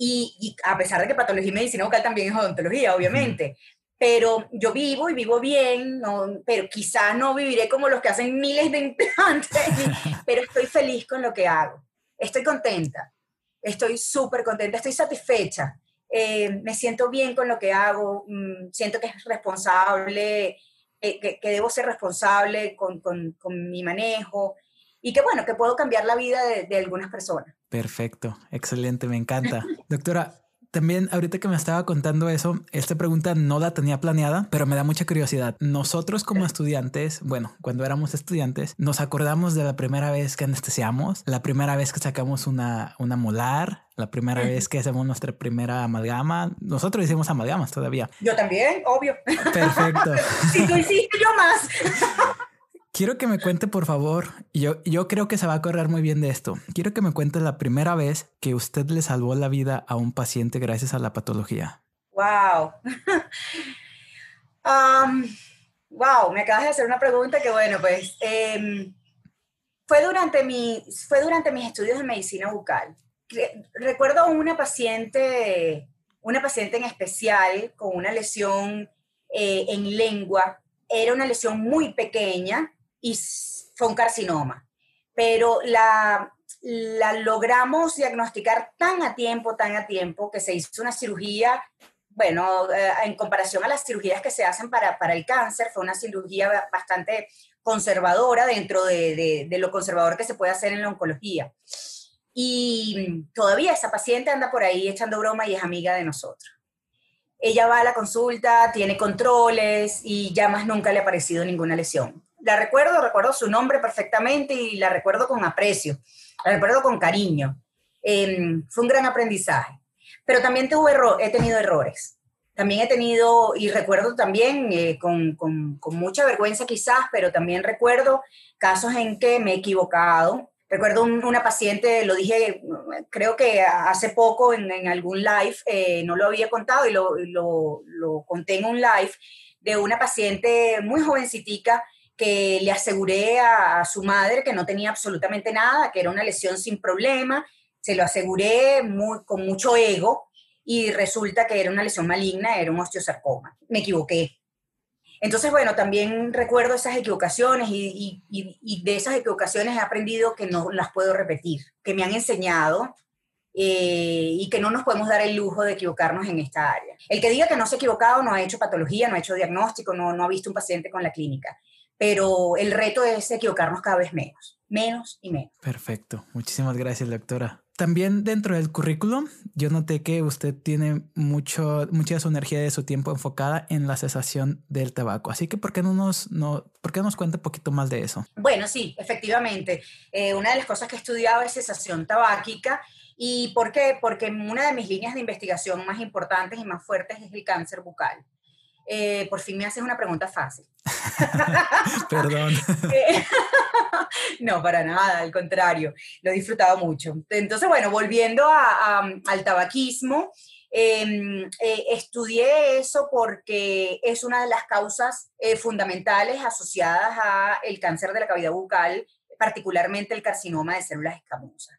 Y, a pesar de que patología y medicina bucal también es odontología, obviamente. Pero yo vivo y vivo bien, no, pero quizás no viviré como los que hacen miles de implantes, pero estoy feliz con lo que hago. Estoy contenta, estoy súper contenta, estoy satisfecha. Eh, me siento bien con lo que hago, mm, siento que es responsable, eh, que, debo ser responsable con, con, con, mi manejo y que bueno, que puedo cambiar la vida de, de algunas personas. Perfecto, excelente, me encanta. Doctora, también ahorita que me estaba contando eso, esta pregunta no la tenía planeada, pero me da mucha curiosidad. Nosotros como estudiantes, bueno, cuando éramos estudiantes, nos acordamos de la primera vez que anestesiamos, la primera vez que sacamos una, una molar, la primera vez que hacemos nuestra primera amalgama. Nosotros hicimos amalgamas todavía. Yo también, obvio. Perfecto. si tú hiciste, yo más. Quiero que me cuente, por favor, yo, yo creo que se va a correr muy bien de esto. Quiero que me cuente la primera vez que usted le salvó la vida a un paciente gracias a la patología. Wow. wow, me acabas de hacer una pregunta que, bueno, pues em, fue, durante mi, fue durante mis estudios de medicina bucal. Recuerdo una paciente, una paciente en especial con una lesión eh, en lengua. Era una lesión muy pequeña, y fue un carcinoma. Pero la, logramos diagnosticar tan a tiempo, tan a tiempo, que se hizo una cirugía, bueno, eh, en comparación a las cirugías que se hacen para, para el cáncer, fue una cirugía bastante conservadora dentro de, de, de, lo conservador que se puede hacer en la oncología. Y todavía esa paciente anda por ahí echando broma y es amiga de nosotros. Ella va a la consulta, tiene controles y ya más nunca le ha aparecido ninguna lesión la recuerdo, recuerdo su nombre perfectamente y la recuerdo con aprecio, la recuerdo con cariño. Em, fue un gran aprendizaje. Pero también tuve he tenido errores. También he tenido, y recuerdo también eh, con, con, con, mucha vergüenza quizás, pero también recuerdo casos en que me he equivocado. Recuerdo una paciente, lo dije, creo que hace poco en, algún live, eh, no lo había contado y lo, lo, conté en un live, de una paciente muy jovencitica que le aseguré a, su madre que no tenía absolutamente nada, que era una lesión sin problema, se lo aseguré con mucho ego y resulta que era una lesión maligna, era un osteosarcoma. Me equivoqué. Entonces, bueno, también recuerdo esas equivocaciones y, de esas equivocaciones he aprendido que no las puedo repetir, que me han enseñado eh, y que no nos podemos dar el lujo de equivocarnos en esta área. El que diga que no se ha equivocado no ha hecho patología, no ha hecho diagnóstico, no, no ha visto un paciente con la clínica pero el reto es equivocarnos cada vez menos, menos y menos. Perfecto, muchísimas gracias, doctora. También dentro del currículum, yo noté que usted tiene mucho, mucha su energía y de su tiempo enfocada en la cesación del tabaco. Así que, ¿por qué no nos, no, ¿por qué nos cuenta un poquito más de eso? Bueno, sí, efectivamente. Eh, una de las cosas que he estudiado es cesación tabáquica. ¿Y por qué? Porque una de mis líneas de investigación más importantes y más fuertes es el cáncer bucal. Eh, por fin me haces una pregunta fácil. Perdón. no, para nada, al contrario, lo he disfrutado mucho. Entonces, bueno, volviendo al tabaquismo, em, eh, estudié eso porque es una de las causas eh, fundamentales asociadas al cáncer de la cavidad bucal, particularmente el carcinoma de células escamosas.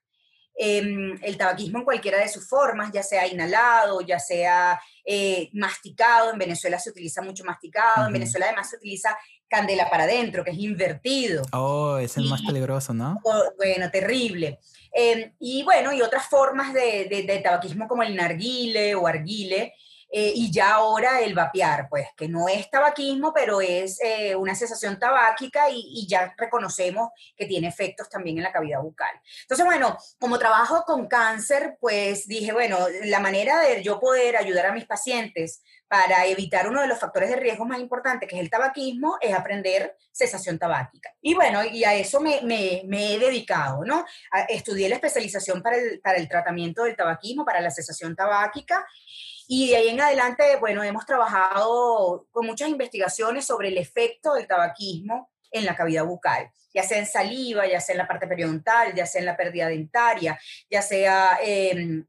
Em, el tabaquismo en cualquiera de sus formas, ya sea inhalado, ya sea eh, masticado, en Venezuela se utiliza mucho masticado, en Venezuela además se utiliza candela para adentro, que es invertido. Oh, es el más peligroso, ¿no? bueno, terrible. Em, y bueno, y otras formas de, de, tabaquismo como el narguile o arguile, eh, y ya ahora el vapear, pues que no es tabaquismo, pero es eh, una cesación tabáquica y, ya reconocemos que tiene efectos también en la cavidad bucal. Entonces, bueno, como trabajo con cáncer, pues dije, bueno, la manera de yo poder ayudar a mis pacientes para evitar uno de los factores de riesgo más importantes, que es el tabaquismo, es aprender cesación tabáquica. Y bueno, y a eso me, me, me he dedicado, ¿no? estudié la especialización para el, para el tratamiento del tabaquismo, para la cesación tabáquica, y de ahí en adelante, bueno, hemos trabajado con muchas investigaciones sobre el efecto del tabaquismo en la cavidad bucal, ya sea en saliva, ya sea en la parte periodontal, ya sea en la pérdida dentaria, ya sea en,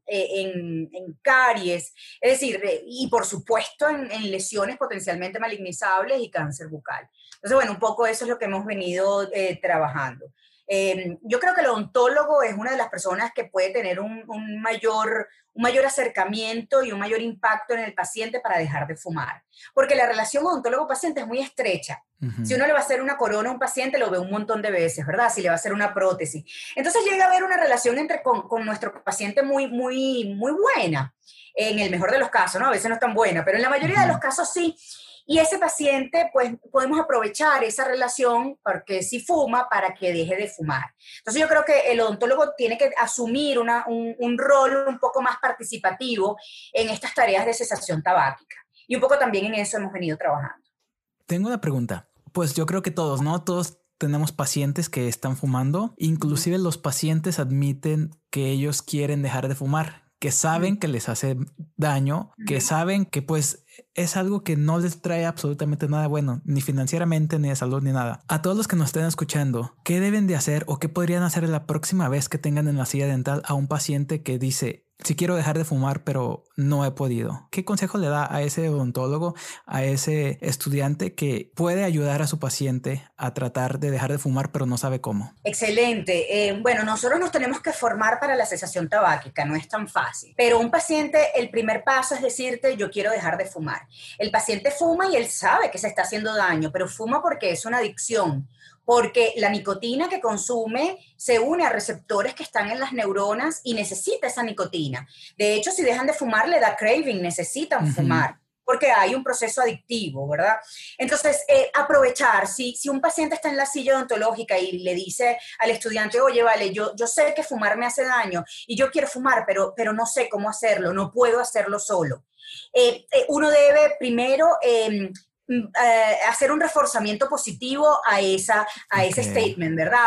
caries, es decir, y por supuesto en, lesiones potencialmente malignizables y cáncer bucal. Entonces, bueno, un poco eso es lo que hemos venido eh, trabajando. Em, yo creo que el odontólogo es una de las personas que puede tener un, mayor, un mayor acercamiento y un mayor impacto en el paciente para dejar de fumar. Porque la relación odontólogo-paciente es muy estrecha. Si uno le va a hacer una corona a un paciente, lo ve un montón de veces, ¿verdad? Si le va a hacer una prótesis. Entonces llega a haber una relación entre, con, con nuestro paciente muy, muy, muy buena. En el mejor de los casos, ¿no? A veces no es tan buena, pero en la mayoría de los casos sí. Y ese paciente, pues podemos aprovechar esa relación, porque si fuma, para que deje de fumar. Entonces yo creo que el odontólogo tiene que asumir una, un, un rol un poco más participativo en estas tareas de cesación tabáquica. Y un poco también en eso hemos venido trabajando. Tengo una pregunta. Pues yo creo que todos, ¿no? Todos tenemos pacientes que están fumando. Inclusive los pacientes admiten que ellos quieren dejar de fumar que saben que les hace daño, que saben que pues es algo que no les trae absolutamente nada bueno, ni financieramente, ni de salud, ni nada. A todos los que nos estén escuchando, ¿qué deben de hacer o qué podrían hacer la próxima vez que tengan en la silla dental a un paciente que dice, si quiero dejar de fumar, pero no he podido. ¿Qué consejo le da a ese odontólogo, a ese estudiante que puede ayudar a su paciente a tratar de dejar de fumar, pero no sabe cómo? Excelente. Eh, bueno, nosotros nos tenemos que formar para la cesación tabáquica, no es tan fácil. Pero un paciente, el primer paso es decirte, yo quiero dejar de fumar. El paciente fuma y él sabe que se está haciendo daño, pero fuma porque es una adicción porque la nicotina que consume se une a receptores que están en las neuronas y necesita esa nicotina. De hecho, si dejan de fumar, le da craving, necesitan fumar porque hay un proceso adictivo, ¿verdad? Entonces, eh, aprovechar, si, si un paciente está en la silla odontológica y le dice al estudiante, oye, vale, yo, yo sé que fumar me hace daño y yo quiero fumar, pero, pero no sé cómo hacerlo, no puedo hacerlo solo. Eh, eh, uno debe primero em, eh, hacer un reforzamiento positivo a, esa, a ese statement, ¿verdad?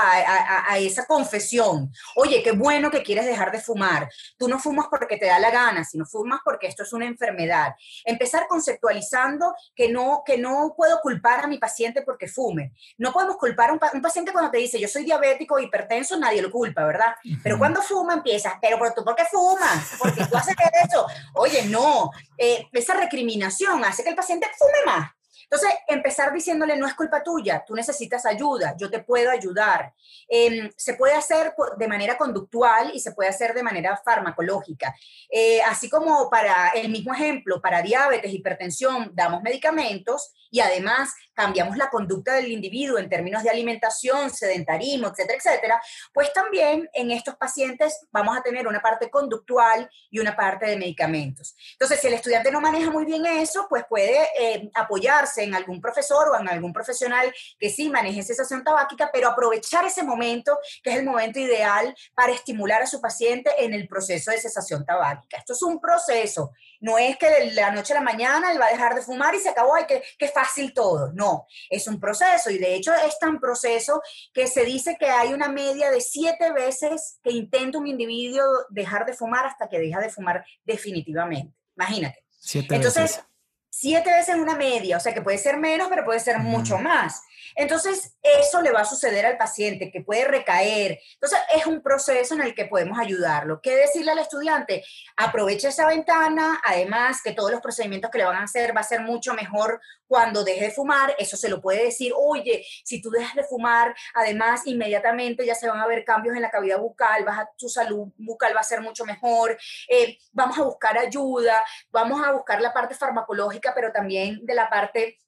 A, esa confesión. Oye, qué bueno que quieres dejar de fumar. Tú no fumas porque te da la gana, sino fumas porque esto es una enfermedad. Empezar conceptualizando que no, que no puedo culpar a mi paciente porque fume. No podemos culpar a un, paciente cuando te dice, yo soy diabético, hipertenso, nadie lo culpa, ¿verdad? Pero cuando fuma empieza, pero, pero tú, ¿por qué fumas? Porque tú haces eso. Oye, no. Eh, esa recriminación hace que el paciente fume más. Entonces, empezar diciéndole, no es culpa tuya, tú necesitas ayuda, yo te puedo ayudar. Em, se puede hacer de manera conductual y se puede hacer de manera farmacológica. Eh, así como para el mismo ejemplo, para diabetes, hipertensión, damos medicamentos y además cambiamos la conducta del individuo en términos de alimentación, sedentarismo, etcétera, etcétera, pues también en estos pacientes vamos a tener una parte conductual y una parte de medicamentos. Entonces, si el estudiante no maneja muy bien eso, pues puede eh, apoyarse en algún profesor o en algún profesional que sí maneje cesación tabáquica, pero aprovechar ese momento, que es el momento ideal para estimular a su paciente en el proceso de cesación tabáquica. Esto es un proceso, no es que de la noche a la mañana él va a dejar de fumar y se acabó, ay, que, que fácil todo. No, es un proceso y de hecho es tan proceso que se dice que hay una media de siete veces que intenta un individuo dejar de fumar hasta que deja de fumar definitivamente. Imagínate. Siete Entonces, siete veces una media, o sea que puede ser menos, pero puede ser mucho más. Entonces, eso le va a suceder al paciente, que puede recaer. Entonces, es un proceso en el que podemos ayudarlo. ¿Qué decirle al estudiante? Aproveche esa ventana, además que todos los procedimientos que le van a hacer va a ser mucho mejor cuando deje de fumar. Eso se lo puede decir, oye, si tú dejas de fumar, además, inmediatamente ya se van a ver cambios en la cavidad bucal, tu salud bucal va a ser mucho mejor. Eh, vamos a buscar ayuda, vamos a buscar la parte farmacológica, pero también de la parte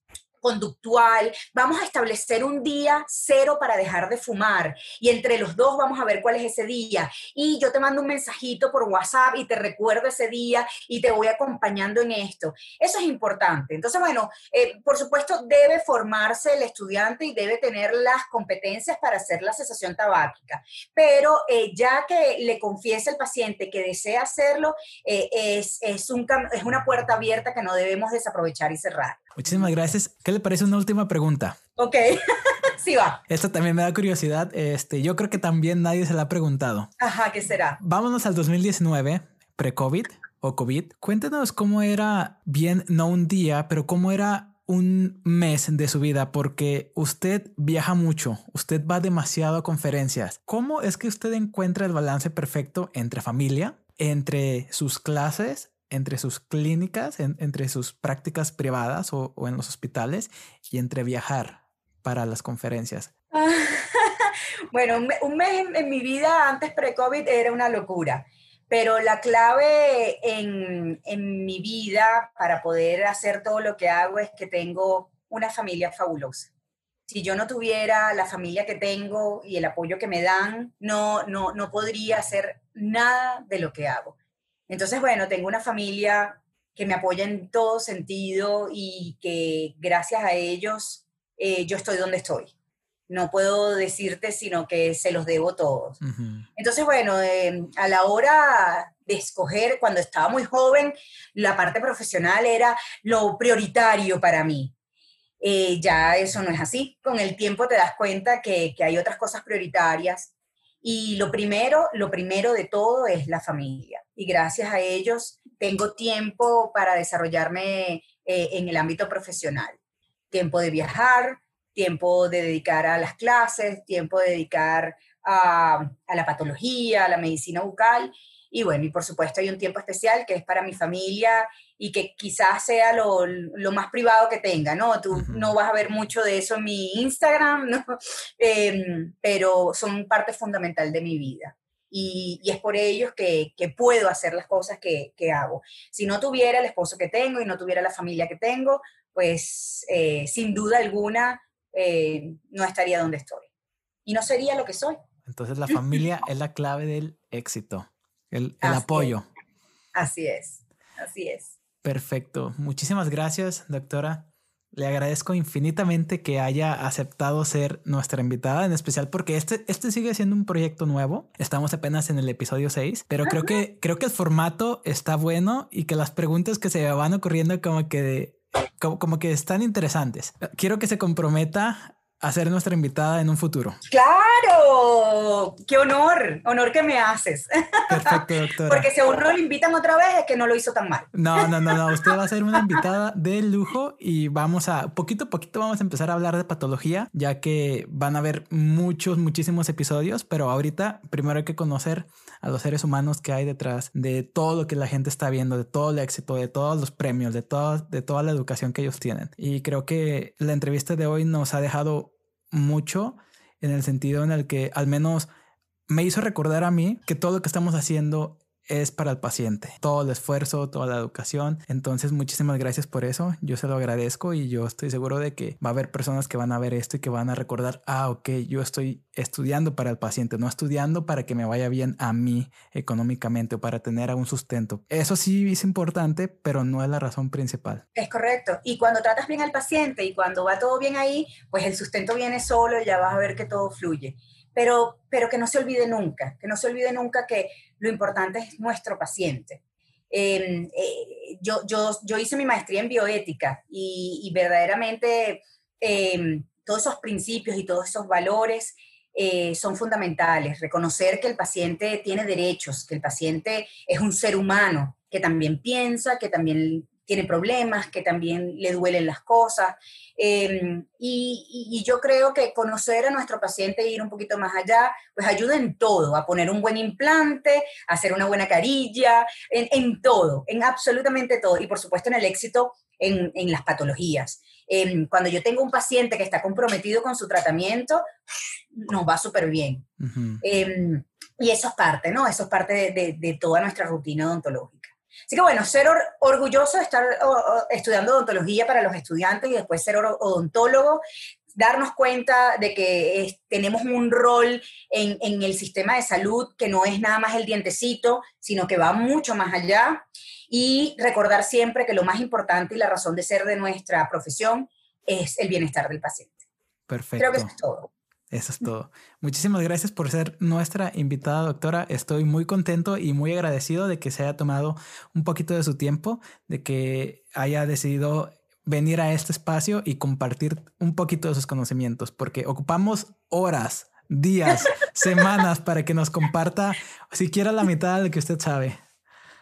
conductual, vamos a establecer un día cero para dejar de fumar y entre los dos vamos a ver cuál es ese día. Y yo te mando un mensajito por WhatsApp y te recuerdo ese día y te voy acompañando en esto. Eso es importante. Entonces, bueno, eh, por supuesto debe formarse el estudiante y debe tener las competencias para hacer la cesación tabáquica, pero eh, ya que le confiese al paciente que desea hacerlo, eh, es, es, un, es una puerta abierta que no debemos desaprovechar y cerrar. Muchísimas gracias. ¿Qué le parece una última pregunta? Ok, sí va. Esto también me da curiosidad. Este, yo creo que también nadie se la ha preguntado. Ajá, ¿qué será? Vámonos al 2019, pre-COVID o COVID. Cuéntenos cómo era bien, no un día, pero cómo era un mes de su vida porque usted viaja mucho, usted va demasiado a conferencias. ¿Cómo es que usted encuentra el balance perfecto entre familia, entre sus clases entre sus clínicas, entre sus prácticas privadas o, en los hospitales y entre viajar para las conferencias? bueno, un, mes en, mi vida antes pre-COVID era una locura, pero la clave en, en mi vida para poder hacer todo lo que hago es que tengo una familia fabulosa si yo no tuviera la familia que tengo y el apoyo que me dan, no, no, no podría hacer nada de lo que hago. Entonces, bueno, tengo una familia que me apoya en todo sentido y que gracias a ellos eh, yo estoy donde estoy. No puedo decirte, sino que se los debo todos. Entonces, bueno, em, a la hora de escoger, cuando estaba muy joven, la parte profesional era lo prioritario para mí. Eh, ya eso no es así. Con el tiempo te das cuenta que, que hay otras cosas prioritarias y lo primero, lo primero de todo es la familia. Y gracias a ellos tengo tiempo para desarrollarme eh, en el ámbito profesional. Tiempo de viajar, tiempo de dedicar a las clases, tiempo de dedicar a, a la patología, a la medicina bucal y bueno, y por supuesto hay un tiempo especial que es para mi familia y que quizás sea lo, lo más privado que tenga, ¿no? Tú no vas a ver mucho de eso en mi Instagram, ¿no? Em, pero son parte fundamental de mi vida. Y, y es por ellos que, que, puedo hacer las cosas que, que, hago. Si no tuviera el esposo que tengo y no tuviera la familia que tengo, pues eh, sin duda alguna eh, no estaría donde estoy. Y no sería lo que soy. Entonces la familia es la clave del éxito el, apoyo. Así es, así es. Perfecto. Muchísimas gracias, doctora. Le agradezco infinitamente que haya aceptado ser nuestra invitada, en especial porque este, este sigue siendo un proyecto nuevo. Estamos apenas en el episodio 6, pero creo que, creo que el formato está bueno y que las preguntas que se van ocurriendo como que, como, como que están interesantes. Quiero que se comprometa a ser nuestra invitada en un futuro. Claro, qué honor, honor que me haces. Perfecto, doctora. Porque si a uno lo invitan otra vez es que no lo hizo tan mal. No, no, no, no, usted va a ser una invitada de lujo y vamos a, poquito a poquito vamos a empezar a hablar de patología, ya que van a haber muchos, muchísimos episodios, pero ahorita primero hay que conocer a los seres humanos que hay detrás de todo lo que la gente está viendo, de todo el éxito, de todos los premios, de, todo, de toda la educación que ellos tienen. Y creo que la entrevista de hoy nos ha dejado mucho en el sentido en el que al menos me hizo recordar a mí que todo lo que estamos haciendo es para el paciente. Todo el esfuerzo, toda la educación. Entonces, muchísimas gracias por eso. Yo se lo agradezco y yo estoy seguro de que va a haber personas que van a ver esto y que van a recordar, ah, ok, yo estoy estudiando para el paciente, no estudiando para que me vaya bien a mí económicamente o para tener un sustento. Eso sí es importante, pero no es la razón principal. Es correcto. Y cuando tratas bien al paciente y cuando va todo bien ahí, pues el sustento viene solo y ya vas a ver que todo fluye pero, pero que no se olvide nunca, que no se olvide nunca que lo importante es nuestro paciente. Em, eh, yo, yo, yo, hice mi maestría en bioética y, verdaderamente em, todos esos principios y todos esos valores eh, son fundamentales. Reconocer que el paciente tiene derechos, que el paciente es un ser humano, que también piensa, que también tiene problemas, que también le duelen las cosas. Em, y, yo creo que conocer a nuestro paciente e ir un poquito más allá, pues ayuda en todo, a poner un buen implante, a hacer una buena carilla, en, todo, en absolutamente todo. Y por supuesto en el éxito en, las patologías. Em, cuando yo tengo un paciente que está comprometido con su tratamiento, nos va súper bien. Em, y eso es parte, ¿no? Eso es parte de toda nuestra rutina odontológica. Así que bueno, ser orgulloso de estar estudiando odontología para los estudiantes y después ser odontólogo, darnos cuenta de que tenemos un rol en, en, el sistema de salud que no es nada más el dientecito, sino que va mucho más allá. Y recordar siempre que lo más importante y la razón de ser de nuestra profesión es el bienestar del paciente. Perfecto. Creo que eso es todo. Eso es todo. Muchísimas gracias por ser nuestra invitada, doctora. Estoy muy contento y muy agradecido de que se haya tomado un poquito de su tiempo, de que haya decidido venir a este espacio y compartir un poquito de sus conocimientos, porque ocupamos horas, días, semanas para que nos comparta siquiera la mitad de lo que usted sabe.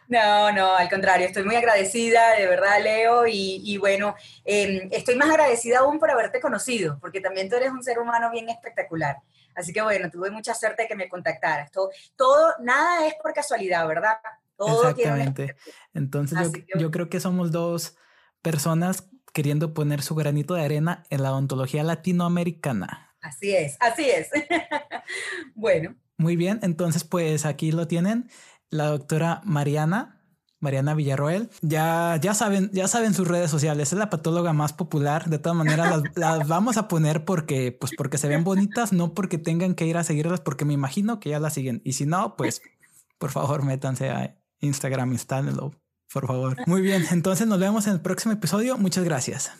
No, no, al contrario, estoy muy agradecida, de verdad, Leo, y, bueno, em, estoy más agradecida aún por haberte conocido, porque también tú eres un ser humano bien espectacular. Así que bueno, tuve mucha suerte de que me contactaras. Todo, todo nada es por casualidad, ¿verdad? Todo Exactamente. Entonces yo, yo creo que somos dos personas queriendo poner su granito de arena en la odontología latinoamericana. Así es, así es. bueno. Muy bien, entonces pues aquí lo tienen la doctora Mariana, Mariana Villarroel. Ya, ya saben, ya saben sus redes sociales. Es la patóloga más popular. De todas maneras, las, vamos a poner porque, pues, porque se ven bonitas, no porque tengan que ir a seguirlas, porque me imagino que ya las siguen. Y si no, pues, por favor, métanse a Instagram, instállenlo, por favor. Muy bien. Entonces nos vemos en el próximo episodio. Muchas gracias.